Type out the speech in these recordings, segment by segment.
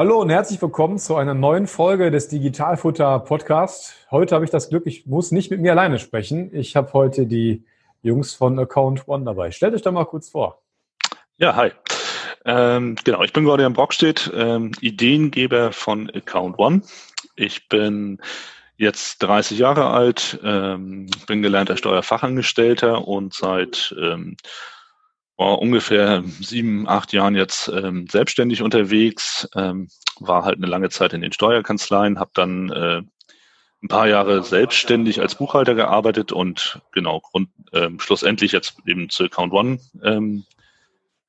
Hallo und herzlich willkommen zu einer neuen Folge des Digitalfutter Podcast. Heute habe ich das Glück, ich muss nicht mit mir alleine sprechen. Ich habe heute die Jungs von Account One dabei. Stellt euch doch mal kurz vor. Ja, hi. Ähm, genau, ich bin Gordian Brockstedt, ähm, Ideengeber von Account One. Ich bin jetzt 30 Jahre alt, ähm, bin gelernter Steuerfachangestellter und seit war ungefähr sieben, acht Jahren jetzt ähm, selbstständig unterwegs, ähm, war halt eine lange Zeit in den Steuerkanzleien, habe dann äh, ein paar Jahre selbstständig als Buchhalter gearbeitet und genau Grund, ähm, schlussendlich jetzt eben zu Account One ähm,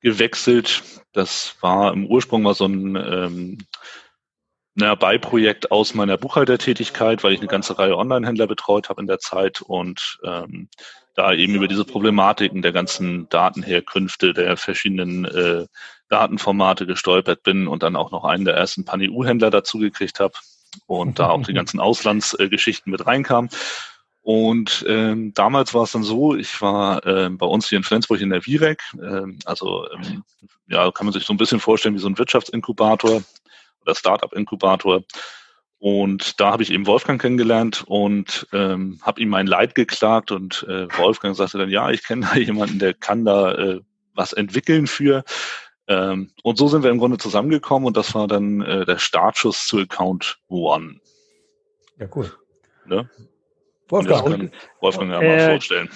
gewechselt. Das war im Ursprung mal so ein ähm, naja, Beiprojekt aus meiner Buchhaltertätigkeit, weil ich eine ganze Reihe Online-Händler betreut habe in der Zeit und ähm, da eben über diese Problematiken der ganzen Datenherkünfte, der verschiedenen äh, Datenformate gestolpert bin und dann auch noch einen der ersten Pan-EU-Händler dazu gekriegt habe und da auch die ganzen Auslandsgeschichten mit reinkam. Und ähm, damals war es dann so, ich war ähm, bei uns hier in Flensburg in der Virec, ähm, also ähm, ja, kann man sich so ein bisschen vorstellen wie so ein Wirtschaftsinkubator oder Startup-Inkubator. Und da habe ich eben Wolfgang kennengelernt und ähm, habe ihm mein Leid geklagt und äh, Wolfgang sagte dann, ja, ich kenne da jemanden, der kann da äh, was entwickeln für. Ähm, und so sind wir im Grunde zusammengekommen und das war dann äh, der Startschuss zu Account One. Ja, cool. Ne? Wolfgang, kann Wolfgang ja mal äh, vorstellen.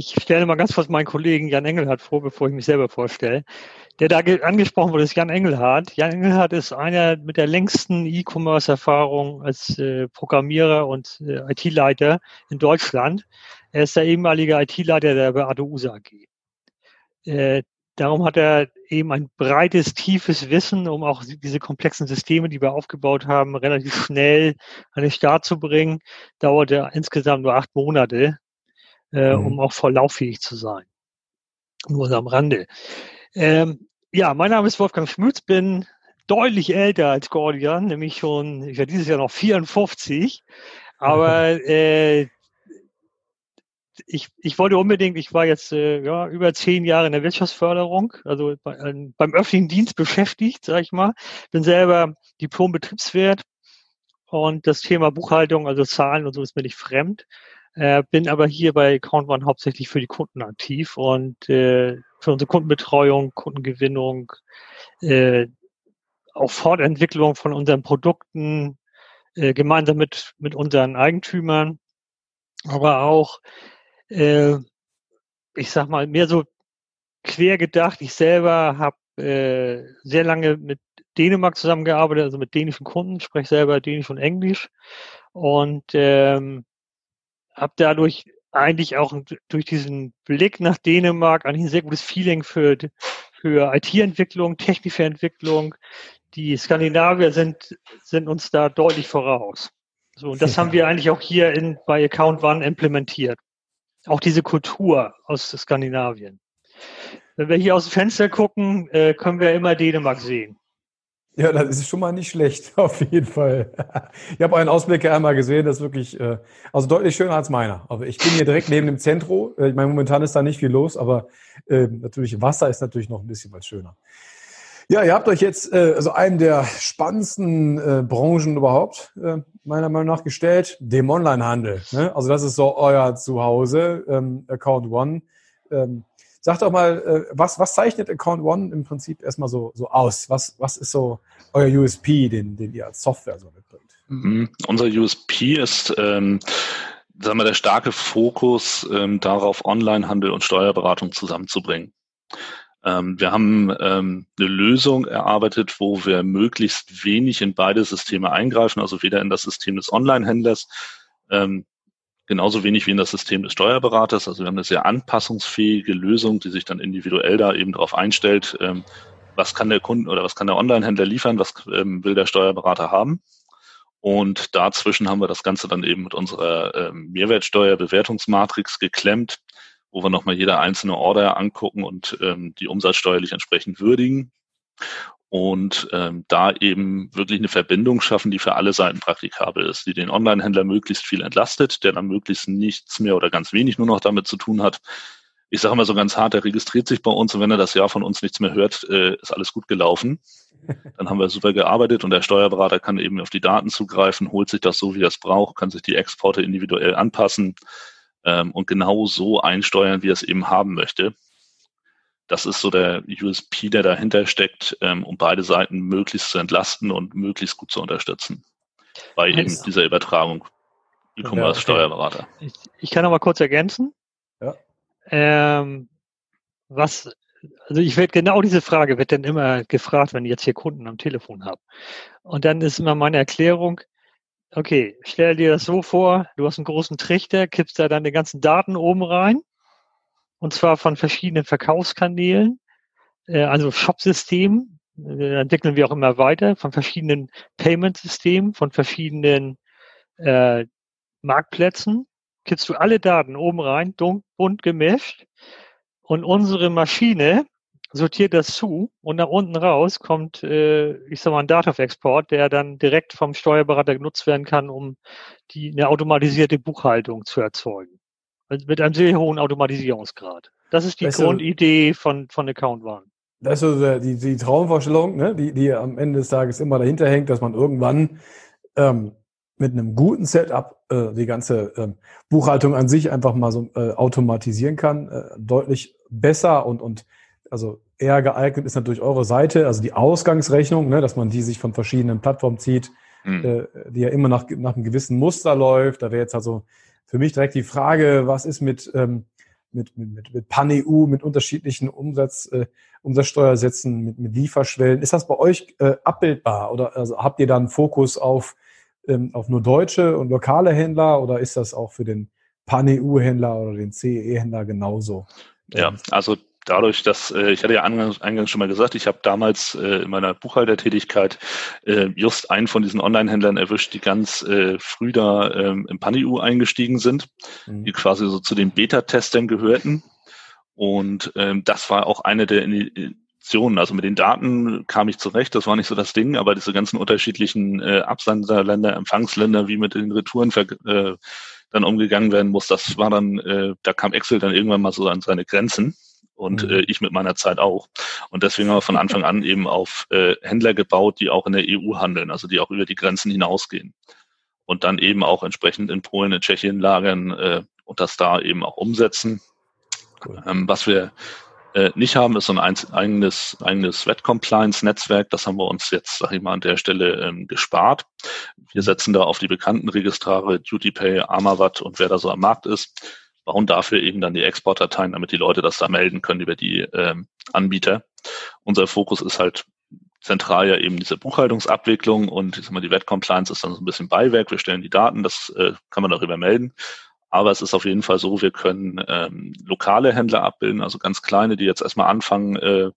Ich stelle mal ganz kurz meinen Kollegen Jan Engelhardt vor, bevor ich mich selber vorstelle. Der da angesprochen wurde, ist Jan Engelhardt. Jan Engelhardt ist einer mit der längsten E-Commerce-Erfahrung als äh, Programmierer und äh, IT-Leiter in Deutschland. Er ist der ehemalige IT-Leiter der Beate USA AG. Äh, darum hat er eben ein breites, tiefes Wissen, um auch diese komplexen Systeme, die wir aufgebaut haben, relativ schnell an den Start zu bringen. Dauerte insgesamt nur acht Monate äh, mhm. um auch voll lauffähig zu sein. Nur am Rande. Ähm, ja, mein Name ist Wolfgang Schmütz, bin deutlich älter als Gordian, nämlich schon, ich werde dieses Jahr noch 54. Aber äh, ich, ich wollte unbedingt, ich war jetzt äh, ja, über zehn Jahre in der Wirtschaftsförderung, also bei, äh, beim öffentlichen Dienst beschäftigt, sag ich mal. Bin selber Diplom-Betriebswirt und das Thema Buchhaltung, also Zahlen und so ist mir nicht fremd. Äh, bin aber hier bei Account One hauptsächlich für die Kunden aktiv und äh, für unsere Kundenbetreuung, Kundengewinnung, äh, auch Fortentwicklung von unseren Produkten äh, gemeinsam mit, mit unseren Eigentümern, aber auch, äh, ich sag mal, mehr so quer gedacht. Ich selber habe äh, sehr lange mit Dänemark zusammengearbeitet, also mit dänischen Kunden, spreche selber Dänisch und Englisch und ähm, habe dadurch eigentlich auch durch diesen Blick nach Dänemark eigentlich ein sehr gutes Feeling für, für IT-Entwicklung, technische Entwicklung. Die Skandinavier sind, sind uns da deutlich voraus. So, und das haben wir eigentlich auch hier in, bei Account One implementiert. Auch diese Kultur aus Skandinavien. Wenn wir hier aus dem Fenster gucken, äh, können wir immer Dänemark sehen. Ja, das ist schon mal nicht schlecht, auf jeden Fall. Ich habe einen Ausblick einmal gesehen, das ist wirklich, äh, also deutlich schöner als meiner. Aber ich bin hier direkt neben dem Zentrum. Äh, ich meine, momentan ist da nicht viel los, aber äh, natürlich Wasser ist natürlich noch ein bisschen was schöner. Ja, ihr habt euch jetzt äh, also einen der spannendsten äh, Branchen überhaupt, äh, meiner Meinung nach, gestellt, dem Onlinehandel. Ne? Also das ist so euer Zuhause, ähm, Account One. Ähm, Sag doch mal, äh, was, was zeichnet Account One im Prinzip erstmal so, so aus? Was, was ist so euer USP, den, den ihr als Software so mitbringt? Mhm. Unser USP ist, ähm, sagen wir, der starke Fokus ähm, darauf, Onlinehandel und Steuerberatung zusammenzubringen. Ähm, wir haben ähm, eine Lösung erarbeitet, wo wir möglichst wenig in beide Systeme eingreifen, also weder in das System des Online-Händlers ähm, genauso wenig wie in das System des Steuerberaters. Also wir haben eine sehr anpassungsfähige Lösung, die sich dann individuell da eben darauf einstellt, ähm, was kann der Kunde oder was kann der Online-Händler liefern, was ähm, will der Steuerberater haben. Und dazwischen haben wir das Ganze dann eben mit unserer ähm, Mehrwertsteuerbewertungsmatrix geklemmt, wo wir nochmal jede einzelne Order angucken und ähm, die umsatzsteuerlich entsprechend würdigen. Und ähm, da eben wirklich eine Verbindung schaffen, die für alle Seiten praktikabel ist, die den Online-Händler möglichst viel entlastet, der dann möglichst nichts mehr oder ganz wenig nur noch damit zu tun hat. Ich sage mal so ganz hart, er registriert sich bei uns und wenn er das Jahr von uns nichts mehr hört, äh, ist alles gut gelaufen. Dann haben wir super gearbeitet und der Steuerberater kann eben auf die Daten zugreifen, holt sich das so, wie er es braucht, kann sich die Exporte individuell anpassen ähm, und genau so einsteuern, wie er es eben haben möchte. Das ist so der USP, der dahinter steckt, ähm, um beide Seiten möglichst zu entlasten und möglichst gut zu unterstützen bei also, eben dieser Übertragung E-Commerce-Steuerberater. Ich, ich, kann aber kurz ergänzen. Ja. Ähm, was, also ich werde genau diese Frage wird dann immer gefragt, wenn ich jetzt hier Kunden am Telefon habe. Und dann ist immer meine Erklärung, okay, stell dir das so vor, du hast einen großen Trichter, kippst da dann die ganzen Daten oben rein, und zwar von verschiedenen Verkaufskanälen, äh, also Shop-Systemen, äh, entwickeln wir auch immer weiter, von verschiedenen Payment-Systemen, von verschiedenen äh, Marktplätzen, kippst du alle Daten oben rein, bunt gemischt und unsere Maschine sortiert das zu und nach unten raus kommt, äh, ich sag mal, ein Data-Export, der dann direkt vom Steuerberater genutzt werden kann, um die, eine automatisierte Buchhaltung zu erzeugen. Mit einem sehr hohen Automatisierungsgrad. Das ist die weißt Grundidee von, von Account One. Das ist so die, die Traumvorstellung, ne? die, die am Ende des Tages immer dahinter hängt, dass man irgendwann ähm, mit einem guten Setup äh, die ganze ähm, Buchhaltung an sich einfach mal so äh, automatisieren kann. Äh, deutlich besser und, und also eher geeignet ist natürlich eure Seite, also die Ausgangsrechnung, ne, dass man die sich von verschiedenen Plattformen zieht, mhm. äh, die ja immer nach, nach einem gewissen Muster läuft. Da wäre jetzt also für mich direkt die Frage, was ist mit, ähm, mit, mit, mit, mit Pan-EU, mit unterschiedlichen Umsatz, äh, Umsatzsteuersätzen, mit, mit Lieferschwellen. Ist das bei euch äh, abbildbar oder also habt ihr da einen Fokus auf, ähm, auf nur deutsche und lokale Händler oder ist das auch für den Pan-EU-Händler oder den CEE-Händler genauso? Ja, also dadurch, dass äh, ich hatte ja eingangs, eingangs schon mal gesagt, ich habe damals äh, in meiner Buchhaltertätigkeit äh, just einen von diesen Online-Händlern erwischt, die ganz äh, früh da ähm, im PanEU eingestiegen sind, mhm. die quasi so zu den Beta-Testern gehörten. Und ähm, das war auch eine der Initiationen. Also mit den Daten kam ich zurecht, das war nicht so das Ding, aber diese ganzen unterschiedlichen äh, Absenderländer, Empfangsländer, wie mit den Retouren äh, dann umgegangen werden muss, das war dann, äh, da kam Excel dann irgendwann mal so an seine Grenzen und mhm. äh, ich mit meiner Zeit auch. Und deswegen haben wir von Anfang an eben auf äh, Händler gebaut, die auch in der EU handeln, also die auch über die Grenzen hinausgehen. Und dann eben auch entsprechend in Polen, in Tschechien lagern äh, und das da eben auch umsetzen. Cool. Ähm, was wir äh, nicht haben, ist so ein eigenes, eigenes Wet-Compliance-Netzwerk. Das haben wir uns jetzt, sag ich mal, an der Stelle ähm, gespart. Wir setzen da auf die bekannten Registrare DutyPay, Armavat und wer da so am Markt ist bauen dafür eben dann die Exportdateien, damit die Leute das da melden können über die ähm, Anbieter. Unser Fokus ist halt zentral ja eben diese Buchhaltungsabwicklung und ich sag mal, die Wet Compliance ist dann so ein bisschen Beiwerk. Wir stellen die Daten, das äh, kann man darüber melden. Aber es ist auf jeden Fall so, wir können ähm, lokale Händler abbilden, also ganz kleine, die jetzt erstmal anfangen, äh,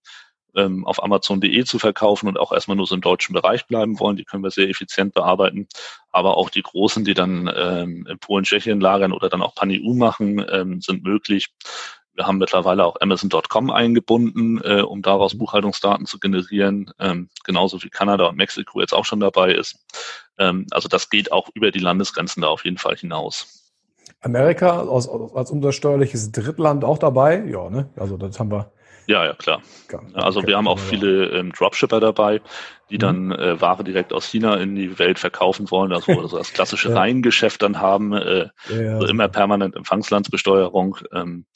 ähm, auf Amazon.de zu verkaufen und auch erstmal nur so im deutschen Bereich bleiben wollen. Die können wir sehr effizient bearbeiten. Aber auch die großen, die dann ähm, in Polen, Tschechien lagern oder dann auch Pan-EU machen, ähm, sind möglich. Wir haben mittlerweile auch Amazon.com eingebunden, äh, um daraus Buchhaltungsdaten zu generieren, ähm, genauso wie Kanada und Mexiko jetzt auch schon dabei ist. Ähm, also das geht auch über die Landesgrenzen da auf jeden Fall hinaus. Amerika als, als steuerliches Drittland auch dabei? Ja, ne? Also das haben wir ja, ja, klar. Also wir haben auch viele ähm, Dropshipper dabei, die mhm. dann äh, Ware direkt aus China in die Welt verkaufen wollen, also, also das klassische ja. Reihengeschäft dann haben, äh, ja, also immer permanent Empfangslandsbesteuerung. Ähm,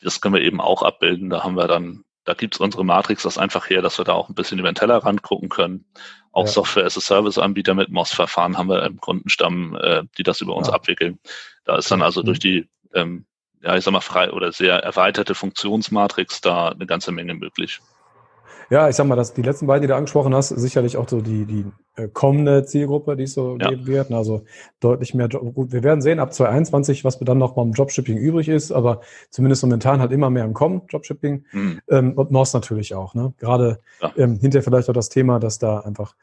das können wir eben auch abbilden. Da haben wir dann, da gibt's unsere Matrix das einfach her, dass wir da auch ein bisschen über den Tellerrand gucken können. Auch. Software as a Service Anbieter mit MOS-Verfahren haben wir im Kundenstamm, äh, die das über uns abwickeln. Da ist dann also durch die ähm, ja, ich sag mal, frei oder sehr erweiterte Funktionsmatrix da eine ganze Menge möglich. Ja, ich sag mal, dass die letzten beiden, die du angesprochen hast, sicherlich auch so die, die äh, kommende Zielgruppe, die es so ja. geben wird. Also deutlich mehr Job. Gut, wir werden sehen ab 2021, was dann noch beim Dropshipping übrig ist, aber zumindest momentan halt immer mehr im Kommen, Dropshipping. Mhm. Ähm, und NOS natürlich auch. Ne? Gerade ja. ähm, hinterher vielleicht auch das Thema, dass da einfach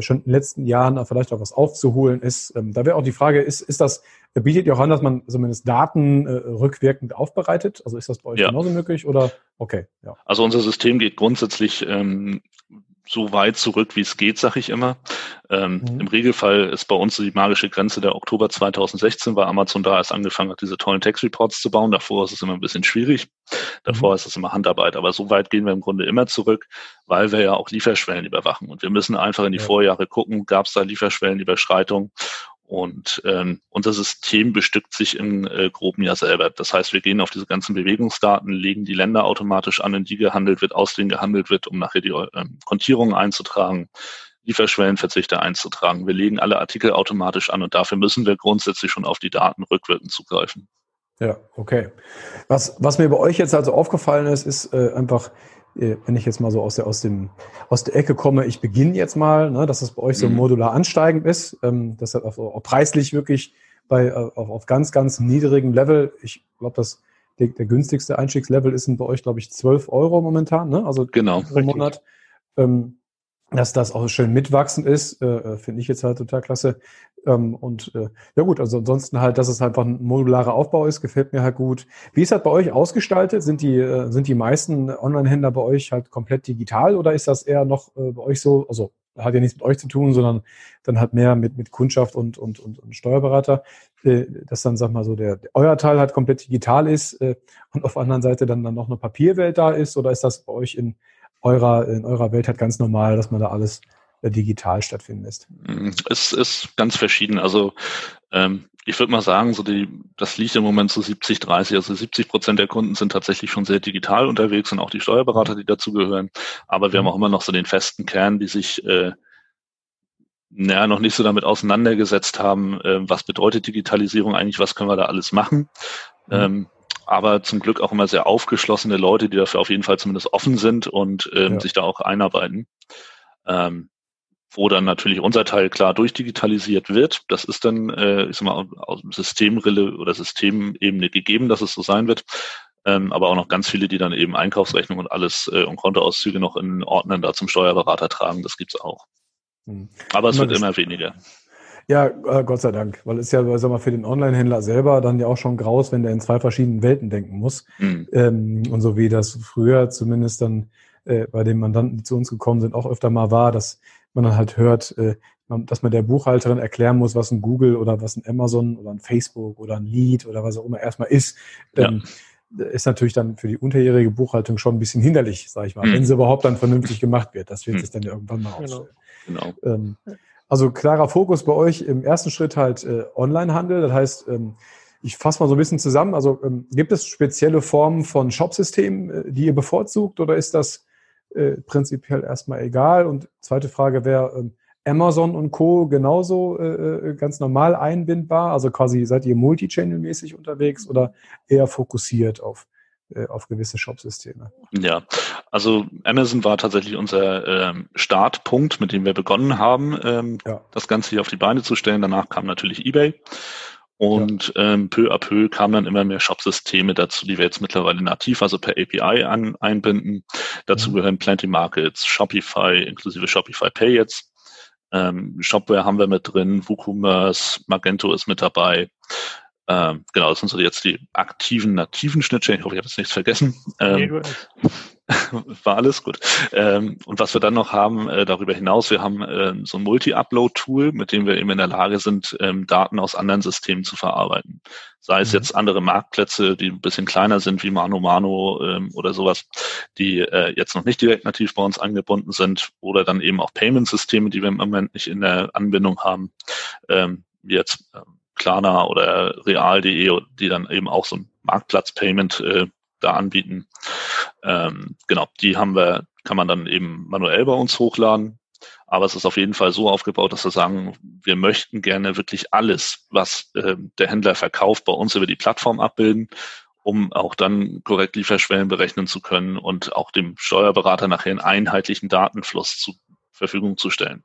schon in den letzten Jahren vielleicht auch was aufzuholen ist. Ähm, da wäre auch die Frage, ist, ist das, bietet ihr auch an, dass man zumindest Daten äh, rückwirkend aufbereitet? Also ist das bei euch ja. genauso möglich oder okay? Ja. Also unser System geht grundsätzlich ähm, so weit zurück, wie es geht, sag ich immer. Ähm, mhm. Im Regelfall ist bei uns die magische Grenze der Oktober 2016, weil Amazon da erst angefangen hat, diese tollen Text-Reports zu bauen. Davor ist es immer ein bisschen schwierig. Davor mhm. ist es immer Handarbeit. Aber so weit gehen wir im Grunde immer zurück, weil wir ja auch Lieferschwellen überwachen. Und wir müssen einfach in die ja. Vorjahre gucken, gab es da Lieferschwellenüberschreitungen und ähm, unser System bestückt sich im äh, groben Jahr selber. Das heißt, wir gehen auf diese ganzen Bewegungsdaten, legen die Länder automatisch an, in die gehandelt wird, aus denen gehandelt wird, um nachher die ähm, Kontierungen einzutragen, Lieferschwellenverzichte einzutragen. Wir legen alle Artikel automatisch an und dafür müssen wir grundsätzlich schon auf die Daten rückwirkend zugreifen. Ja, okay. Was, was mir bei euch jetzt also aufgefallen ist, ist äh, einfach, wenn ich jetzt mal so aus der, aus dem, aus der Ecke komme, ich beginne jetzt mal, ne, dass es bei euch so mhm. modular ansteigend ist, ähm, das hat auch, auch preislich wirklich bei, äh, auf, auf ganz, ganz niedrigem Level. Ich glaube, dass der, der günstigste Einstiegslevel ist bei euch, glaube ich, 12 Euro momentan, ne? Also genau, im Monat. Ähm, dass das auch schön mitwachsend ist, äh, äh, finde ich jetzt halt total klasse. Ähm, und äh, ja gut, also ansonsten halt, dass es halt einfach ein modularer Aufbau ist, gefällt mir halt gut. Wie ist das bei euch ausgestaltet? Sind die, äh, sind die meisten Online-Händler bei euch halt komplett digital oder ist das eher noch äh, bei euch so, also hat ja nichts mit euch zu tun, sondern dann halt mehr mit, mit Kundschaft und, und, und, und Steuerberater, äh, dass dann, sag mal so, der, euer Teil halt komplett digital ist äh, und auf der anderen Seite dann, dann noch eine Papierwelt da ist oder ist das bei euch in eurer, in eurer Welt halt ganz normal, dass man da alles äh, digital stattfinden lässt? Mm, es ist ganz verschieden. Also ähm, ich würde mal sagen, so die, das liegt im Moment so 70, 30. Also 70 Prozent der Kunden sind tatsächlich schon sehr digital unterwegs und auch die Steuerberater, die dazugehören. Aber wir haben mhm. auch immer noch so den festen Kern, die sich äh, naja, noch nicht so damit auseinandergesetzt haben, äh, was bedeutet Digitalisierung eigentlich, was können wir da alles machen. Mhm. Ähm, aber zum Glück auch immer sehr aufgeschlossene Leute, die dafür auf jeden Fall zumindest offen sind und ähm, ja. sich da auch einarbeiten. Ähm, wo dann natürlich unser Teil klar durchdigitalisiert wird. Das ist dann, äh, ich sag mal, aus Systemrille oder Systemebene gegeben, dass es so sein wird. Ähm, aber auch noch ganz viele, die dann eben Einkaufsrechnung und alles äh, und Kontoauszüge noch in Ordnern da zum Steuerberater tragen. Das gibt's auch. Hm. Aber es wird immer weniger. Ja, äh, Gott sei Dank, weil es ja, sag mal, für den Online-Händler selber dann ja auch schon graus, wenn der in zwei verschiedenen Welten denken muss. Mhm. Ähm, und so wie das früher zumindest dann äh, bei den Mandanten, die zu uns gekommen sind, auch öfter mal war, dass man dann halt hört, äh, dass man der Buchhalterin erklären muss, was ein Google oder was ein Amazon oder ein Facebook oder ein Lead oder was auch immer erstmal ist. Ähm, ja. Ist natürlich dann für die unterjährige Buchhaltung schon ein bisschen hinderlich, sage ich mal, mhm. wenn sie überhaupt dann vernünftig gemacht wird. Das wird mhm. sich dann ja irgendwann mal genau. ausstellen. Genau. Ähm, also klarer Fokus bei euch im ersten Schritt halt äh, Onlinehandel. Das heißt, ähm, ich fasse mal so ein bisschen zusammen. Also ähm, gibt es spezielle Formen von Shopsystemen, äh, die ihr bevorzugt oder ist das äh, prinzipiell erstmal egal? Und zweite Frage wäre, ähm, Amazon und Co. genauso äh, äh, ganz normal einbindbar? Also quasi seid ihr multichannel-mäßig unterwegs oder eher fokussiert auf auf gewisse Shopsysteme. Ja, also Amazon war tatsächlich unser ähm, Startpunkt, mit dem wir begonnen haben, ähm, ja. das Ganze hier auf die Beine zu stellen. Danach kam natürlich eBay. Und ja. ähm, peu à peu kamen dann immer mehr Shopsysteme dazu, die wir jetzt mittlerweile nativ, also per API an, einbinden. Dazu mhm. gehören Plenty Markets, Shopify, inklusive Shopify Pay jetzt. Ähm, Shopware haben wir mit drin, WooCommerce, Magento ist mit dabei. Ähm, genau, das sind so jetzt die aktiven, nativen Schnittstellen. Ich hoffe, ich habe jetzt nichts vergessen. Ähm, war alles gut. Ähm, und was wir dann noch haben, äh, darüber hinaus, wir haben äh, so ein Multi-Upload-Tool, mit dem wir eben in der Lage sind, ähm, Daten aus anderen Systemen zu verarbeiten. Sei es mhm. jetzt andere Marktplätze, die ein bisschen kleiner sind, wie Mano Mano ähm, oder sowas, die äh, jetzt noch nicht direkt nativ bei uns angebunden sind, oder dann eben auch Payment-Systeme, die wir im Moment nicht in der Anbindung haben, ähm, wie jetzt ähm, Klarna oder Real.de, die dann eben auch so ein Marktplatz-Payment äh, da anbieten. Ähm, genau, die haben wir, kann man dann eben manuell bei uns hochladen. Aber es ist auf jeden Fall so aufgebaut, dass wir sagen, wir möchten gerne wirklich alles, was äh, der Händler verkauft, bei uns über die Plattform abbilden, um auch dann korrekt Lieferschwellen berechnen zu können und auch dem Steuerberater nachher einen einheitlichen Datenfluss zur Verfügung zu stellen.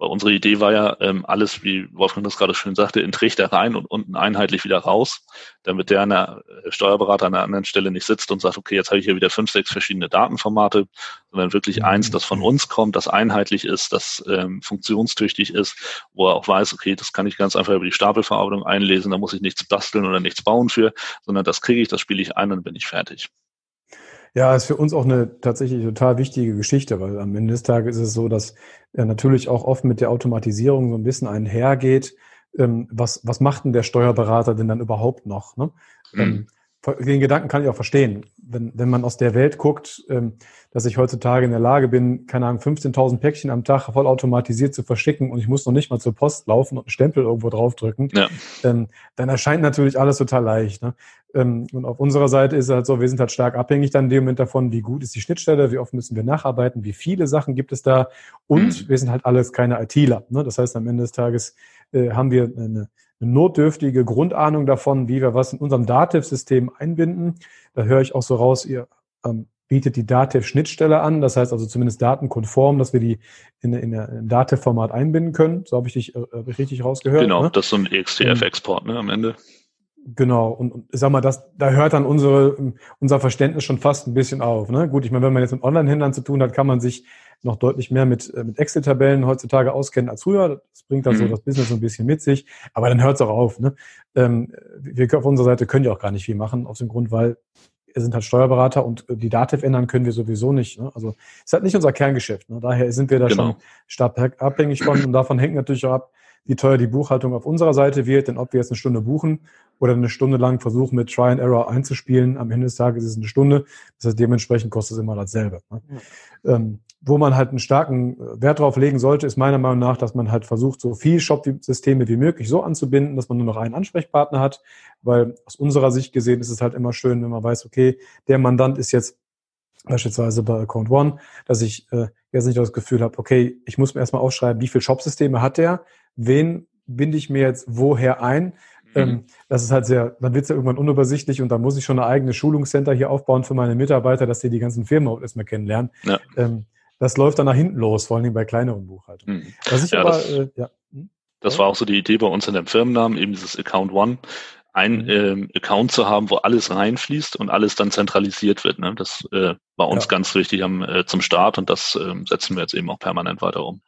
Weil unsere Idee war ja, ähm, alles, wie Wolfgang das gerade schön sagte, in Trichter rein und unten einheitlich wieder raus, damit der der äh, Steuerberater an einer anderen Stelle nicht sitzt und sagt, okay, jetzt habe ich hier wieder fünf, sechs verschiedene Datenformate, sondern wirklich mhm. eins, das von uns kommt, das einheitlich ist, das ähm, funktionstüchtig ist, wo er auch weiß, okay, das kann ich ganz einfach über die Stapelverarbeitung einlesen, da muss ich nichts basteln oder nichts bauen für, sondern das kriege ich, das spiele ich ein und bin ich fertig. Ja, ist für uns auch eine tatsächlich total wichtige Geschichte, weil am Ende des Tages ist es so, dass ja natürlich auch oft mit der Automatisierung so ein bisschen einhergeht. Ähm, was, was macht denn der Steuerberater denn dann überhaupt noch? Ne? Mhm. Ähm, den Gedanken kann ich auch verstehen. Wenn, wenn man aus der Welt guckt, ähm, dass ich heutzutage in der Lage bin, keine Ahnung, 15.000 Päckchen am Tag vollautomatisiert zu verschicken und ich muss noch nicht mal zur Post laufen und einen Stempel irgendwo draufdrücken, ja. ähm, dann erscheint natürlich alles total leicht. Ne? Ähm, und auf unserer Seite ist es halt so, wir sind halt stark abhängig dann in dem Moment davon, wie gut ist die Schnittstelle, wie oft müssen wir nacharbeiten, wie viele Sachen gibt es da und mhm. wir sind halt alles keine ITler. Ne? Das heißt, am Ende des Tages äh, haben wir eine eine notdürftige Grundahnung davon, wie wir was in unserem Dativ-System einbinden. Da höre ich auch so raus, ihr ähm, bietet die Dativ-Schnittstelle an, das heißt also zumindest datenkonform, dass wir die in, in, in Dativ-Format einbinden können. So habe ich dich äh, richtig rausgehört. Genau, ne? das ist so ein EXTF-Export ne, am Ende. Genau, und, und sag mal, das, da hört dann unsere, unser Verständnis schon fast ein bisschen auf. Ne? Gut, ich meine, wenn man jetzt mit Online-Händlern zu tun hat, kann man sich noch deutlich mehr mit, äh, mit Excel-Tabellen heutzutage auskennen als früher. Das bringt dann mhm. so das Business so ein bisschen mit sich. Aber dann hört es auch auf. Ne? Ähm, wir auf unserer Seite können ja auch gar nicht viel machen, aus dem Grund, weil wir sind halt Steuerberater und äh, die Dativ ändern können wir sowieso nicht. Ne? Also ist halt nicht unser Kerngeschäft. Ne? Daher sind wir da genau. schon stark abhängig von und davon hängt natürlich auch ab, wie teuer die Buchhaltung auf unserer Seite wird. Denn ob wir jetzt eine Stunde buchen oder eine Stunde lang versuchen, mit Try and Error einzuspielen, am Ende des Tages ist es eine Stunde. Das heißt, dementsprechend kostet es immer dasselbe. Ne? Ja. Ähm, wo man halt einen starken äh, Wert drauf legen sollte, ist meiner Meinung nach, dass man halt versucht, so viel Shop-Systeme wie möglich so anzubinden, dass man nur noch einen Ansprechpartner hat. Weil aus unserer Sicht gesehen ist es halt immer schön, wenn man weiß, okay, der Mandant ist jetzt beispielsweise bei Account One, dass ich äh, jetzt nicht das Gefühl habe, okay, ich muss mir erstmal aufschreiben, wie viele Shop-Systeme hat der, wen binde ich mir jetzt woher ein. Mhm. Ähm, das ist halt sehr, dann wird es ja irgendwann unübersichtlich und dann muss ich schon eine eigene Schulungscenter hier aufbauen für meine Mitarbeiter, dass die die ganzen Firmen auch erstmal kennenlernen. Ja. Ähm, das läuft dann nach hinten los, vor allem bei kleineren Buchhaltungen. Mhm. Was ich ja, aber, das, äh, ja. Hm? das war auch so die Idee bei uns in dem Firmennamen, eben dieses Account One, ein mhm. ähm, Account zu haben, wo alles reinfließt und alles dann zentralisiert wird. Ne? Das äh, war uns ja. ganz wichtig am, äh, zum Start und das äh, setzen wir jetzt eben auch permanent weiter um.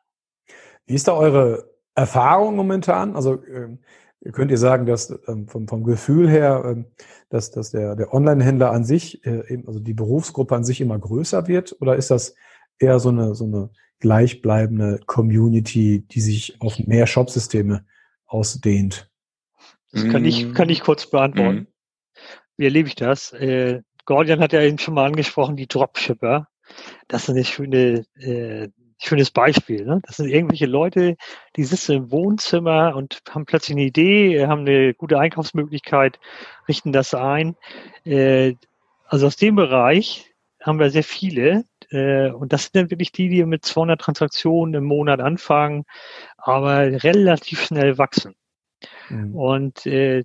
Wie ist da eure Erfahrung momentan? Also äh, könnt ihr sagen, dass ähm, vom, vom Gefühl her, ähm, dass, dass der, der Online-Händler an sich, äh, eben, also die Berufsgruppe an sich immer größer wird? Oder ist das eher so eine, so eine gleichbleibende Community, die sich auf mehr Shopsysteme ausdehnt? Das kann ich, kann ich kurz beantworten. Mhm. Wie erlebe ich das? Äh, Gordian hat ja eben schon mal angesprochen, die Dropshipper. Das ist eine schöne, äh, schönes Beispiel. Ne? Das sind irgendwelche Leute, die sitzen im Wohnzimmer und haben plötzlich eine Idee, haben eine gute Einkaufsmöglichkeit, richten das ein. Äh, also aus dem Bereich haben wir sehr viele. Äh, und das sind dann wirklich die, die mit 200 Transaktionen im Monat anfangen, aber relativ schnell wachsen. Mhm. Und äh,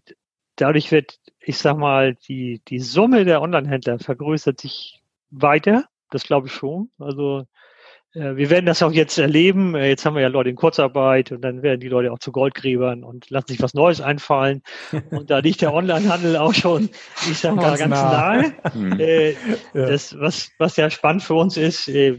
dadurch wird, ich sag mal, die, die Summe der Online-Händler vergrößert sich weiter. Das glaube ich schon. Also wir werden das auch jetzt erleben. Äh, jetzt haben wir ja Leute in Kurzarbeit und dann werden die Leute auch zu Goldgräbern und lassen sich was Neues einfallen. Und da liegt der Onlinehandel auch schon, ich sag mal, ganz, ganz nah. nahe. Hm. Äh, das, was, was ja spannend für uns ist, äh,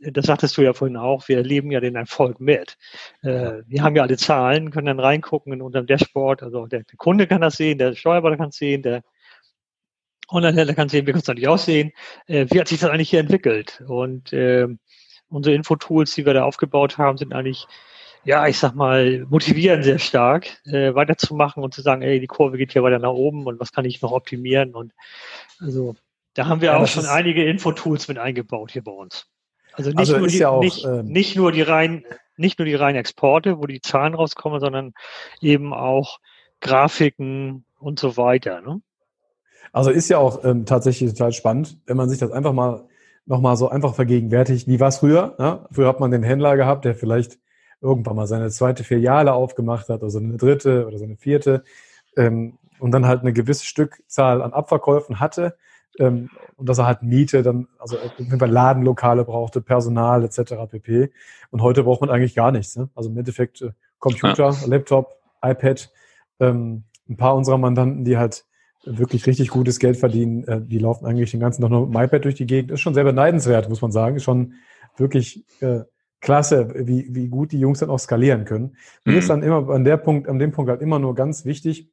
das sagtest du ja vorhin auch, wir erleben ja den Erfolg mit. Äh, wir haben ja alle Zahlen, können dann reingucken in unserem Dashboard. Also der, Kunde kann das sehen, der Steuerberater kann es sehen, der Online-Händler kann sehen, wir können es natürlich auch sehen. Äh, wie hat sich das eigentlich hier entwickelt? Und äh, unsere Infotools, die wir da aufgebaut haben, sind eigentlich, ja, ich sag mal, motivieren sehr stark, äh, weiterzumachen und zu sagen, ey, die Kurve geht hier weiter nach oben und was kann ich noch optimieren? Und also da haben wir ja, auch schon einige Infotools mit eingebaut hier bei uns. Also nicht, also nur, die, ja auch, nicht, ähm, nicht nur die rein, nicht nur die reinen Exporte, wo die Zahlen rauskommen, sondern eben auch Grafiken und so weiter. Ne? Also ist ja auch ähm, tatsächlich total spannend, wenn man sich das einfach mal nochmal so einfach vergegenwärtigt. Wie war es früher? Ne? Früher hat man den Händler gehabt, der vielleicht irgendwann mal seine zweite Filiale aufgemacht hat, oder eine dritte oder seine vierte, ähm, und dann halt eine gewisse Stückzahl an Abverkäufen hatte ähm, und dass er halt Miete dann, also wenn man Ladenlokale brauchte, Personal etc. pp. Und heute braucht man eigentlich gar nichts. Ne? Also im Endeffekt äh, Computer, ja. Laptop, iPad, ähm, ein paar unserer Mandanten, die halt wirklich richtig gutes Geld verdienen, äh, die laufen eigentlich den ganzen Tag nur mit dem iPad durch die Gegend. Ist schon sehr beneidenswert, muss man sagen. Ist schon wirklich äh, klasse, wie, wie gut die Jungs dann auch skalieren können. Mir ist mhm. dann immer an der Punkt, an dem Punkt halt immer nur ganz wichtig,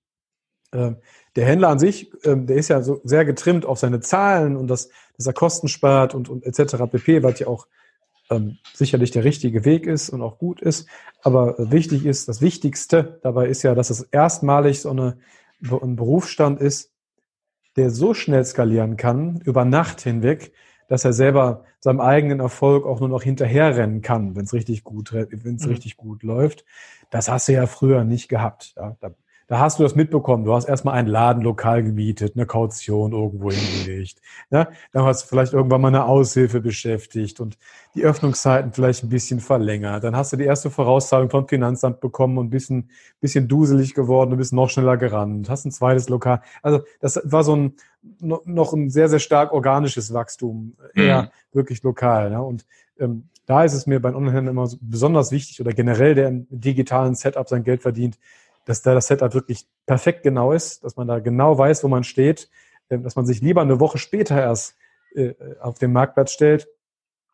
äh, der Händler an sich, äh, der ist ja so sehr getrimmt auf seine Zahlen und das, dass er Kosten spart und, und etc. pp, was ja auch ähm, sicherlich der richtige Weg ist und auch gut ist. Aber wichtig ist, das Wichtigste dabei ist ja, dass es erstmalig so eine, ein Berufsstand ist, der so schnell skalieren kann, über Nacht hinweg, dass er selber seinem eigenen Erfolg auch nur noch hinterherrennen kann, wenn es richtig gut, wenn es mhm. richtig gut läuft. Das hast du ja früher nicht gehabt. Ja, da da hast du das mitbekommen. Du hast erstmal ein Ladenlokal gemietet, eine Kaution irgendwo hingelegt. Ja, dann hast du vielleicht irgendwann mal eine Aushilfe beschäftigt und die Öffnungszeiten vielleicht ein bisschen verlängert. Dann hast du die erste Vorauszahlung vom Finanzamt bekommen und ein bisschen, bisschen duselig geworden und bist noch schneller gerannt. Hast ein zweites Lokal. Also das war so ein noch ein sehr, sehr stark organisches Wachstum, eher mhm. wirklich lokal. Ja? Und ähm, da ist es mir bei Onlinehändlern immer besonders wichtig oder generell, der im digitalen Setup sein Geld verdient, dass da das Setup wirklich perfekt genau ist, dass man da genau weiß, wo man steht, ähm, dass man sich lieber eine Woche später erst äh, auf den Marktplatz stellt,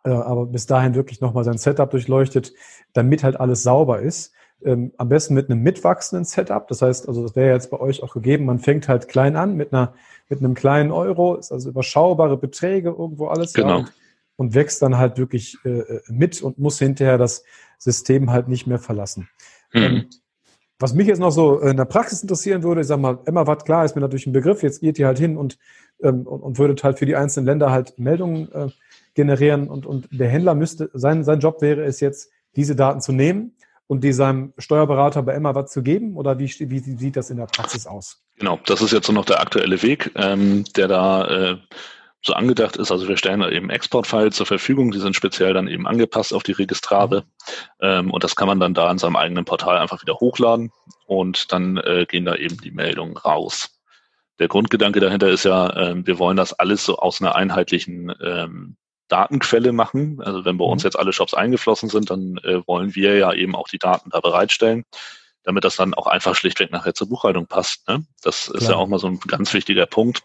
äh, aber bis dahin wirklich nochmal sein Setup durchleuchtet, damit halt alles sauber ist. Ähm, am besten mit einem mitwachsenden Setup. Das heißt, also das wäre jetzt bei euch auch gegeben, man fängt halt klein an mit einer mit einem kleinen Euro, ist also überschaubare Beträge irgendwo alles. Genau. Ja, und, und, wächst dann halt wirklich äh, mit und muss hinterher das System halt nicht mehr verlassen. Mhm. Was mich jetzt noch so in der Praxis interessieren würde, ich sag mal, Emma Watt, klar, ist mir natürlich ein Begriff, jetzt geht ihr halt hin und, ähm, und, und würdet halt für die einzelnen Länder halt Meldungen äh, generieren und, und der Händler müsste, sein, sein Job wäre es jetzt, diese Daten zu nehmen und die seinem Steuerberater bei Emma Watt zu geben oder wie, wie, wie sieht das in der Praxis aus? Genau, das ist jetzt so noch der aktuelle Weg, ähm, der da äh, so angedacht ist. Also wir stellen da eben Exportfiles zur Verfügung, die sind speziell dann eben angepasst auf die Registrare ähm, und das kann man dann da in seinem eigenen Portal einfach wieder hochladen und dann äh, gehen da eben die Meldungen raus. Der Grundgedanke dahinter ist ja, ähm, wir wollen das alles so aus einer einheitlichen ähm, Datenquelle machen. Also wenn bei uns mhm. jetzt alle Shops eingeflossen sind, dann äh, wollen wir ja eben auch die Daten da bereitstellen, damit das dann auch einfach schlichtweg nachher zur Buchhaltung passt. Ne? Das ist ja auch mal so ein ganz wichtiger Punkt.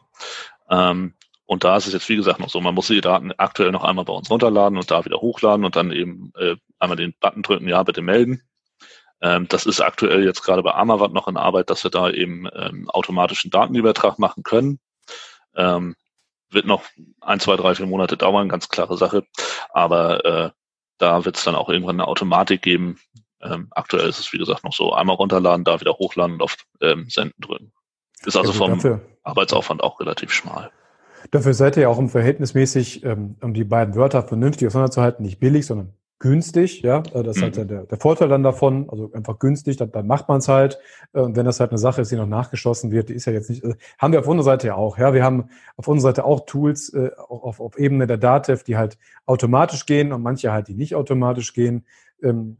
Ähm, und da ist es jetzt, wie gesagt, noch so, man muss die Daten aktuell noch einmal bei uns runterladen und da wieder hochladen und dann eben äh, einmal den Button drücken, ja, bitte melden. Ähm, das ist aktuell jetzt gerade bei Amawat noch in Arbeit, dass wir da eben ähm, automatischen Datenübertrag machen können. Ähm, wird noch ein, zwei, drei, vier Monate dauern, ganz klare Sache. Aber äh, da wird es dann auch irgendwann eine Automatik geben. Ähm, aktuell ist es, wie gesagt, noch so einmal runterladen, da wieder hochladen und auf ähm, Senden drücken. Ist also vom. Arbeitsaufwand auch relativ schmal. Dafür seid ihr ja auch um verhältnismäßig, ähm, um die beiden Wörter vernünftig auseinanderzuhalten, nicht billig, sondern günstig, ja. Äh, das ist halt mhm. der, der Vorteil dann davon, also einfach günstig, dann, dann macht man es halt. Äh, und wenn das halt eine Sache ist, die noch nachgeschossen wird, die ist ja jetzt nicht, also haben wir auf unserer Seite ja auch, ja. Wir haben auf unserer Seite auch Tools äh, auf, auf Ebene der DATEV, die halt automatisch gehen und manche halt, die nicht automatisch gehen. Ähm,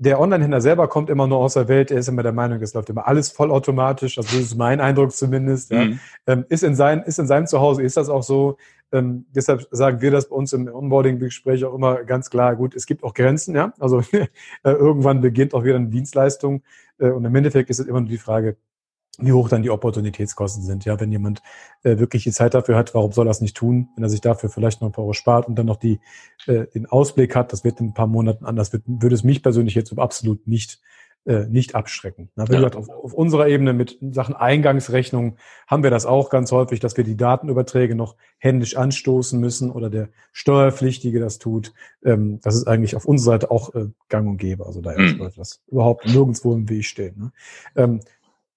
der Online-Händler selber kommt immer nur aus der Welt, er ist immer der Meinung, es läuft immer alles vollautomatisch, also das ist mein Eindruck zumindest. Ja. Mhm. Ähm, ist, in sein, ist in seinem Zuhause, ist das auch so. Ähm, deshalb sagen wir das bei uns im Onboarding-Gespräch auch immer ganz klar, gut, es gibt auch Grenzen, ja. Also äh, irgendwann beginnt auch wieder eine Dienstleistung äh, und im Endeffekt ist es immer nur die Frage, wie hoch dann die Opportunitätskosten sind. Ja, wenn jemand äh, wirklich die Zeit dafür hat, warum soll er es nicht tun, wenn er sich dafür vielleicht noch ein paar Euro spart und dann noch die, äh, den Ausblick hat, das wird in ein paar Monaten anders, wird, würde es mich persönlich jetzt absolut nicht, äh, nicht abschrecken. Na, wie ja. gesagt, auf, auf unserer Ebene mit Sachen Eingangsrechnung haben wir das auch ganz häufig, dass wir die Datenüberträge noch händisch anstoßen müssen oder der Steuerpflichtige das tut. Ähm, das ist eigentlich auf unserer Seite auch äh, gang und gäbe. Also daher mhm. sollte das überhaupt nirgendwo im Weg stehen. Ne? Ähm,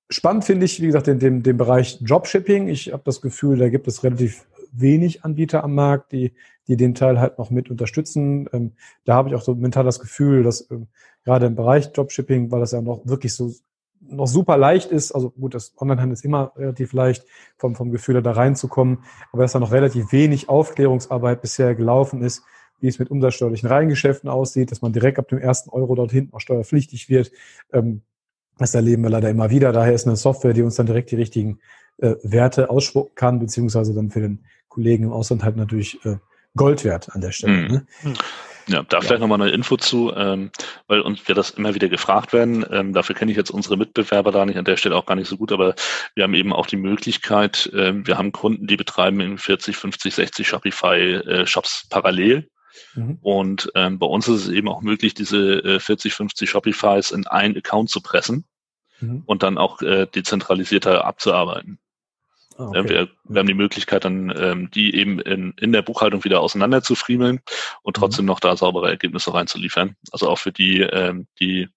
Spannend finde ich, wie gesagt, in dem, dem Bereich Dropshipping. Ich habe das Gefühl, da gibt es relativ wenig Anbieter am Markt, die, die den Teil halt noch mit unterstützen. Ähm, da habe ich auch so mental das Gefühl, dass ähm, gerade im Bereich Dropshipping, weil das ja noch wirklich so noch super leicht ist, also gut, das Onlinehandel ist immer relativ leicht, vom, vom Gefühl da reinzukommen, aber dass da noch relativ wenig Aufklärungsarbeit bisher gelaufen ist, wie es mit umsatzsteuerlichen Reingeschäften aussieht, dass man direkt ab dem ersten Euro dort hinten auch steuerpflichtig wird. Ähm, Das erleben wir leider immer wieder. Daher ist eine Software, die uns dann direkt die richtigen äh, Werte ausspucken kann, beziehungsweise dann für den Kollegen im Ausland halt natürlich äh, Gold wert an der Stelle. Mhm. Ne? Ja, da ja. vielleicht nochmal eine Info zu, ähm, weil uns wir das immer wieder gefragt werden. Ähm, dafür kenne ich jetzt unsere Mitbewerber da nicht an der Stelle auch gar nicht so gut, aber wir haben eben auch die Möglichkeit, ähm, wir haben Kunden, die betreiben in 40, 50, 60 Shopify-Shops äh, parallel. Mhm. Und ähm, bei uns ist es eben auch möglich, diese äh, 40, 50 Shopifys in einen Account zu pressen mhm. und dann auch äh, dezentralisierter abzuarbeiten. Ah, okay. wir, wir, haben die Möglichkeit, dann ähm, die eben in, in der Buchhaltung wieder auseinander zu friemeln und trotzdem mhm. noch da saubere Ergebnisse reinzuliefern. Also auch für die, ähm, die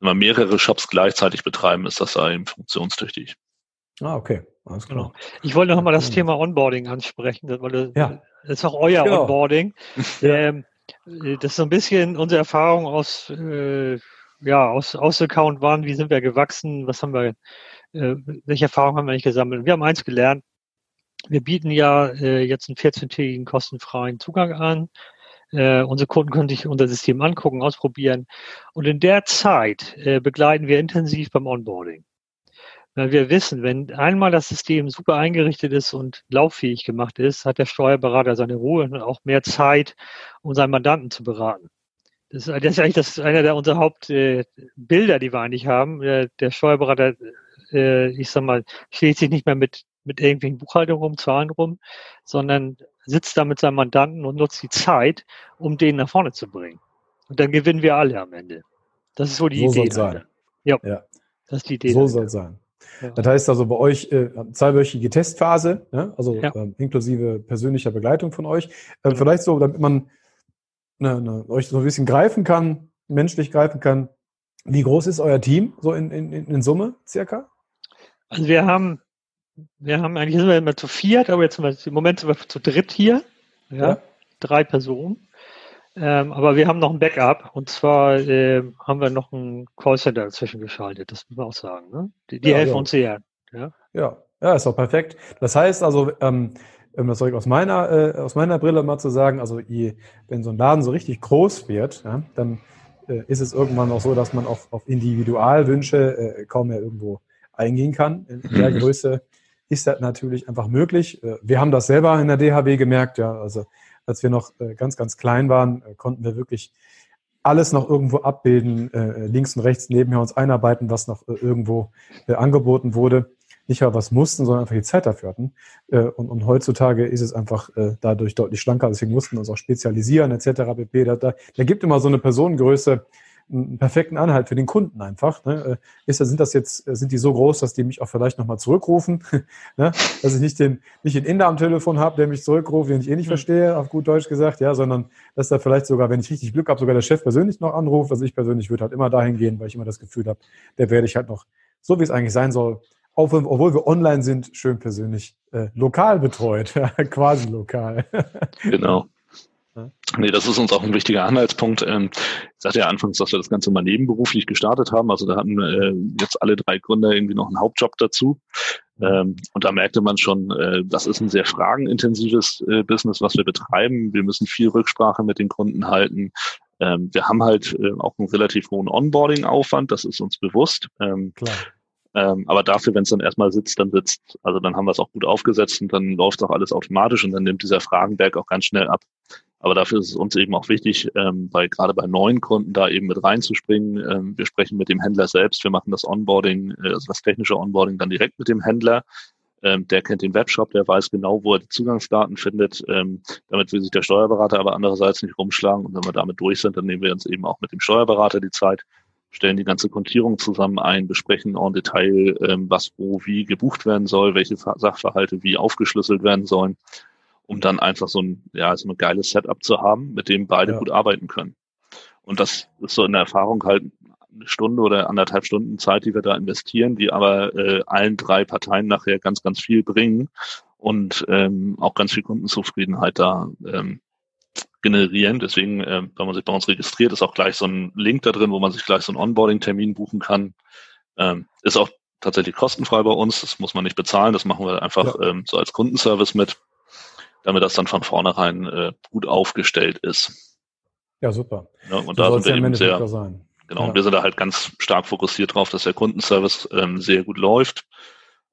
immer mehrere Shops gleichzeitig betreiben, ist das da eben funktionstüchtig. Ah, okay. Alles klar. Genau. Ich wollte noch mal das Thema Onboarding ansprechen, weil das, ja. das ist auch euer genau. Onboarding. ähm, das ist so ein bisschen unsere Erfahrung aus, äh, ja, aus, aus Account One. Wie sind wir gewachsen? Was haben wir äh, welche Erfahrungen haben wir nicht gesammelt? Wir haben eins gelernt. Wir bieten ja äh, jetzt einen 14-tägigen kostenfreien Zugang an. Äh, unsere Kunden können sich unser System angucken, ausprobieren. Und in der Zeit äh, begleiten wir intensiv beim Onboarding. Weil wir wissen, wenn einmal das System super eingerichtet ist und lauffähig gemacht ist, hat der Steuerberater seine Ruhe und auch mehr Zeit, um seinen Mandanten zu beraten. Das ist, das ist eigentlich das, einer der unserer Hauptbilder, äh, die wir eigentlich haben. Der, der Steuerberater äh, ich sag mal, steht sich nicht mehr mit, mit irgendwelchen Buchhaltungen rum, Zahlen rum, sondern sitzt da mit seinem Mandanten und nutzt die Zeit, um den nach vorne zu bringen. Und dann gewinnen wir alle am Ende. Das ist so die so Idee. Sein. Ja, ja. Das ist die Idee. So soll es sein. Ja. Das heißt also bei euch äh, zweiwöchige Testphase, ne? also ja. ähm, inklusive persönlicher Begleitung von euch. Ähm, vielleicht so, damit man ne, ne, euch so ein bisschen greifen kann, menschlich greifen kann. Wie groß ist euer Team so in, in, in Summe circa? Also wir haben, wir haben eigentlich sind wir immer zu viert, aber jetzt im Moment sind wir zu dritt hier. Ja, ja. drei Personen. Ähm, aber wir haben noch ein Backup und zwar äh, haben wir noch ein Callcenter dazwischen geschaltet, das muss man auch sagen. Ne? Die, die ja, helfen ja. uns sehr. Ja? ja, ja, ist doch perfekt. Das heißt also, ähm, um das aus meiner, äh, aus meiner Brille mal zu sagen, also je, wenn so ein Laden so richtig groß wird, ja, dann äh, ist es irgendwann auch so, dass man auf, auf Individualwünsche äh, kaum mehr irgendwo eingehen kann. In der mhm. Größe ist das natürlich einfach möglich. Äh, wir haben das selber in der DHW gemerkt, ja. Also als wir noch äh, ganz, ganz klein waren, äh, konnten wir wirklich alles noch irgendwo abbilden, links und rechts nebenher uns einarbeiten, was noch irgendwo angeboten wurde. Nicht mal was mussten, sondern einfach die Zeit dafür hatten. Und, und heutzutage ist es einfach dadurch deutlich schlanker. Deswegen mussten wir uns auch spezialisieren etc. pp. Da, da, da gibt immer so eine Personengröße, einen perfekten Anhalt für den Kunden einfach. Ne? Äh, ist, sind das jetzt, äh, sind die so groß, dass die mich auch vielleicht nochmal zurückrufen? ne? Dass ich nicht den, nicht den Inder am Telefon habe, der mich zurückruft, den ich eh nicht mhm. verstehe, auf gut Deutsch gesagt, ja, sondern dass da vielleicht sogar, wenn ich richtig Glück habe, sogar der Chef persönlich noch anruft. Also ich persönlich würde halt immer dahin gehen, weil ich immer das Gefühl habe, der werde ich halt noch, so wie es eigentlich sein soll, obwohl wir online sind, schön persönlich äh, lokal betreut, quasi lokal. genau. Nee, das ist uns auch ein wichtiger Anhaltspunkt. Ähm, ich sagte ja anfangs, dass wir das Ganze mal nebenberuflich gestartet haben. Also da hatten äh, jetzt alle drei Gründer irgendwie noch einen Hauptjob dazu. Ähm, und da merkte man schon, äh, das ist ein sehr fragenintensives äh, Business, was wir betreiben. Wir müssen viel Rücksprache mit den Kunden halten. Ähm, wir haben halt auch einen relativ hohen Onboarding-Aufwand, das ist uns bewusst. Klar. Ähm, aber dafür, wenn es dann erstmal sitzt, dann sitzt, also dann haben wir es auch gut aufgesetzt und dann läuft auch alles automatisch und dann nimmt dieser Fragenberg auch ganz schnell ab. Aber dafür ist es uns eben auch wichtig, ähm, bei, gerade bei neuen Kunden da eben mit reinzuspringen. Ähm, wir sprechen mit dem Händler selbst, wir machen das Onboarding, äh, also das technische Onboarding dann direkt mit dem Händler. Ähm, der kennt den Webshop, der weiß genau, wo er die Zugangsdaten findet. Ähm, damit will sich der Steuerberater aber andererseits nicht rumschlagen. Und wenn wir damit durch sind, dann nehmen wir uns eben auch mit dem Steuerberater die Zeit, stellen die ganze Kontierung zusammen ein, besprechen en Detail, ähm, was wo wie gebucht werden soll, welche Sachverhalte wie aufgeschlüsselt werden sollen um dann einfach so ein, ja, so ein geiles Setup zu haben, mit dem beide ja. gut arbeiten können. Und das ist so in der Erfahrung halt eine Stunde oder anderthalb Stunden Zeit, die wir da investieren, die aber äh, allen drei Parteien nachher ganz, ganz viel bringen und ähm, auch ganz viel Kundenzufriedenheit da ähm, generieren. Deswegen, äh, wenn man sich bei uns registriert, ist auch gleich so ein Link da drin, wo man sich gleich so einen Onboarding-Termin buchen kann. Ähm, ist auch tatsächlich kostenfrei bei uns. Das muss man nicht bezahlen. Das machen wir einfach ja. ähm, so als Kundenservice mit damit das dann von vornherein äh, gut aufgestellt ist. Ja, super. Ja, und so da sind wir eben sehr, sein. genau. Ja. Und wir sind da halt ganz stark fokussiert drauf, dass der Kundenservice ähm, sehr gut läuft.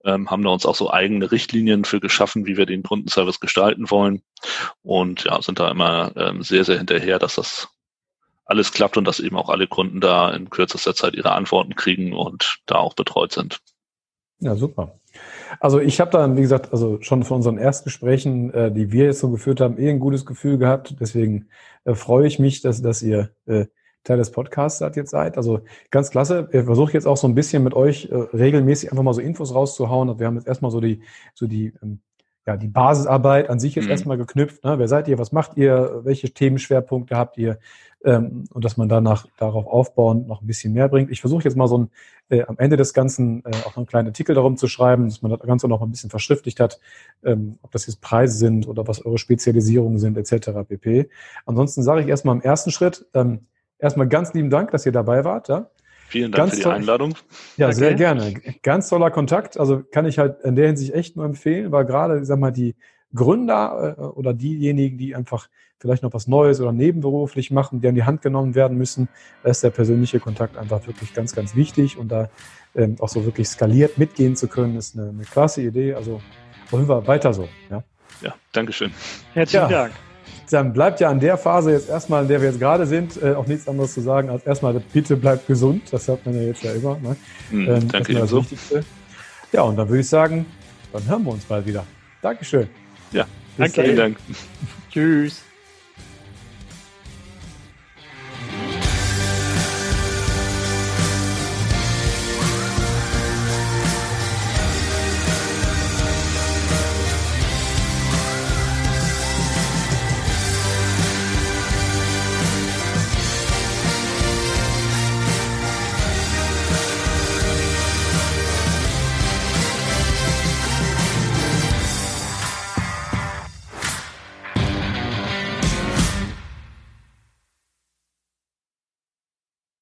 Ähm, haben da uns auch so eigene Richtlinien für geschaffen, wie wir den Kundenservice gestalten wollen. Und ja, sind da immer ähm, sehr, sehr hinterher, dass das alles klappt und dass eben auch alle Kunden da in kürzester Zeit ihre Antworten kriegen und da auch betreut sind. Ja, super. Also ich habe da, wie gesagt, also schon von unseren Erstgesprächen, äh, die wir jetzt so geführt haben, eh ein gutes Gefühl gehabt. Deswegen äh, freue ich mich, dass, dass ihr äh, Teil des Podcasts jetzt seid. Also ganz klasse. Ich versuche jetzt auch so ein bisschen mit euch äh, regelmäßig einfach mal so Infos rauszuhauen. Wir haben jetzt erstmal so die, so die ähm, ja, die Basisarbeit an sich jetzt mhm. erstmal geknüpft. Ne? Wer seid ihr? Was macht ihr? Welche Themenschwerpunkte habt ihr? Ähm, und dass man danach darauf aufbauen noch ein bisschen mehr bringt. Ich versuche jetzt mal so ein, äh, am Ende des Ganzen äh, auch einen kleinen Artikel darum zu schreiben, dass man das Ganze noch ein bisschen verschriftlicht hat, ähm, ob das jetzt Preise sind oder was eure Spezialisierungen sind, etc. pp. Ansonsten sage ich erstmal im ersten Schritt, ähm, erstmal ganz lieben Dank, dass ihr dabei wart. Ja? Vielen Dank Ganz für die toll. Einladung. Ja, okay. sehr gerne. Ganz toller Kontakt. Also kann ich halt in der Hinsicht echt nur empfehlen, weil gerade, sag mal, die Gründer äh, oder diejenigen, die einfach vielleicht noch was Neues oder nebenberuflich machen, die an die Hand genommen werden müssen, da ist der persönliche Kontakt einfach wirklich ganz, ganz wichtig und da ähm, auch so wirklich skaliert mitgehen zu können, ist eine, eine klasse Idee. Also wollen wir weiter so. Ja, ja Dankeschön. Herzlichen ja. Dank dann bleibt ja an der Phase jetzt erstmal, in der wir jetzt gerade sind, äh, auch nichts anderes zu sagen, als erstmal bitte bleibt gesund. Das hat man ja jetzt ja immer. Ne? Mhm, ähm, danke das so. Ja, und dann würde ich sagen, dann hören wir uns bald wieder. Dankeschön. Ja, danke. Vielen Dank. Tschüss.